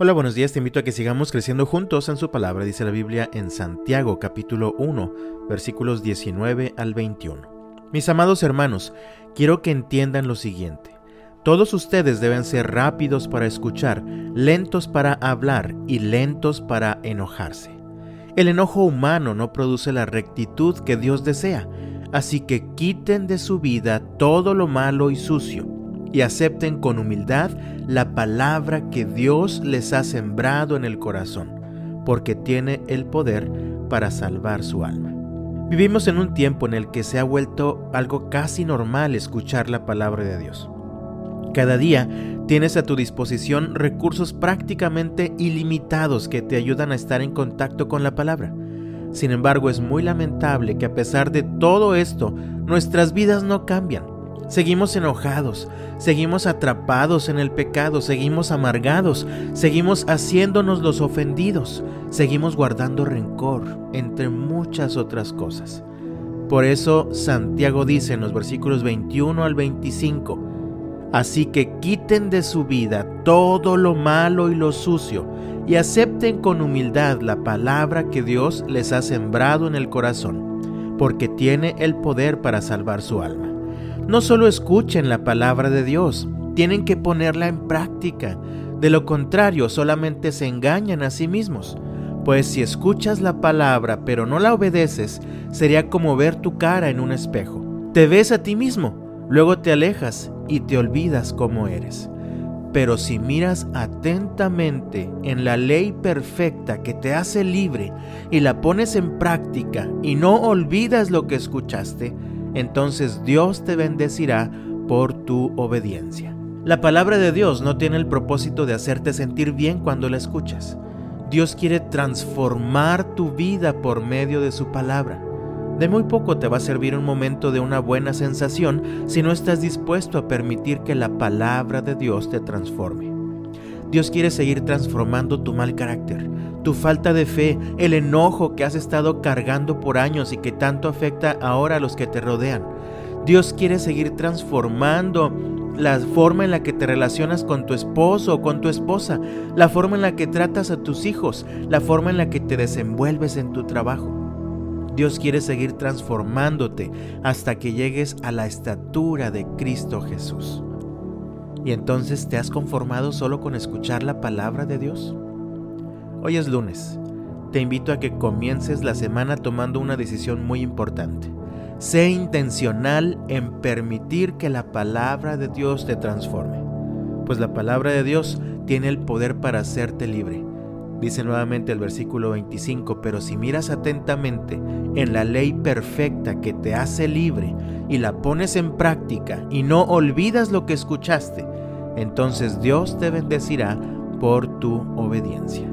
Hola, buenos días, te invito a que sigamos creciendo juntos en su palabra, dice la Biblia en Santiago capítulo 1, versículos 19 al 21. Mis amados hermanos, quiero que entiendan lo siguiente. Todos ustedes deben ser rápidos para escuchar, lentos para hablar y lentos para enojarse. El enojo humano no produce la rectitud que Dios desea, así que quiten de su vida todo lo malo y sucio y acepten con humildad la palabra que Dios les ha sembrado en el corazón, porque tiene el poder para salvar su alma. Vivimos en un tiempo en el que se ha vuelto algo casi normal escuchar la palabra de Dios. Cada día tienes a tu disposición recursos prácticamente ilimitados que te ayudan a estar en contacto con la palabra. Sin embargo, es muy lamentable que a pesar de todo esto, nuestras vidas no cambian Seguimos enojados, seguimos atrapados en el pecado, seguimos amargados, seguimos haciéndonos los ofendidos, seguimos guardando rencor, entre muchas otras cosas. Por eso Santiago dice en los versículos 21 al 25, Así que quiten de su vida todo lo malo y lo sucio, y acepten con humildad la palabra que Dios les ha sembrado en el corazón, porque tiene el poder para salvar su alma. No solo escuchen la palabra de Dios, tienen que ponerla en práctica. De lo contrario, solamente se engañan a sí mismos. Pues si escuchas la palabra pero no la obedeces, sería como ver tu cara en un espejo. Te ves a ti mismo, luego te alejas y te olvidas cómo eres. Pero si miras atentamente en la ley perfecta que te hace libre y la pones en práctica y no olvidas lo que escuchaste, entonces Dios te bendecirá por tu obediencia. La palabra de Dios no tiene el propósito de hacerte sentir bien cuando la escuchas. Dios quiere transformar tu vida por medio de su palabra. De muy poco te va a servir un momento de una buena sensación si no estás dispuesto a permitir que la palabra de Dios te transforme. Dios quiere seguir transformando tu mal carácter, tu falta de fe, el enojo que has estado cargando por años y que tanto afecta ahora a los que te rodean. Dios quiere seguir transformando la forma en la que te relacionas con tu esposo o con tu esposa, la forma en la que tratas a tus hijos, la forma en la que te desenvuelves en tu trabajo. Dios quiere seguir transformándote hasta que llegues a la estatura de Cristo Jesús. ¿Y entonces te has conformado solo con escuchar la palabra de Dios? Hoy es lunes. Te invito a que comiences la semana tomando una decisión muy importante. Sé intencional en permitir que la palabra de Dios te transforme, pues la palabra de Dios tiene el poder para hacerte libre. Dice nuevamente el versículo 25, pero si miras atentamente en la ley perfecta que te hace libre y la pones en práctica y no olvidas lo que escuchaste, entonces Dios te bendecirá por tu obediencia.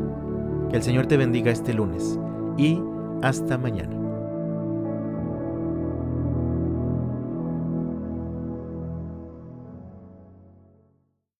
Que el Señor te bendiga este lunes y hasta mañana.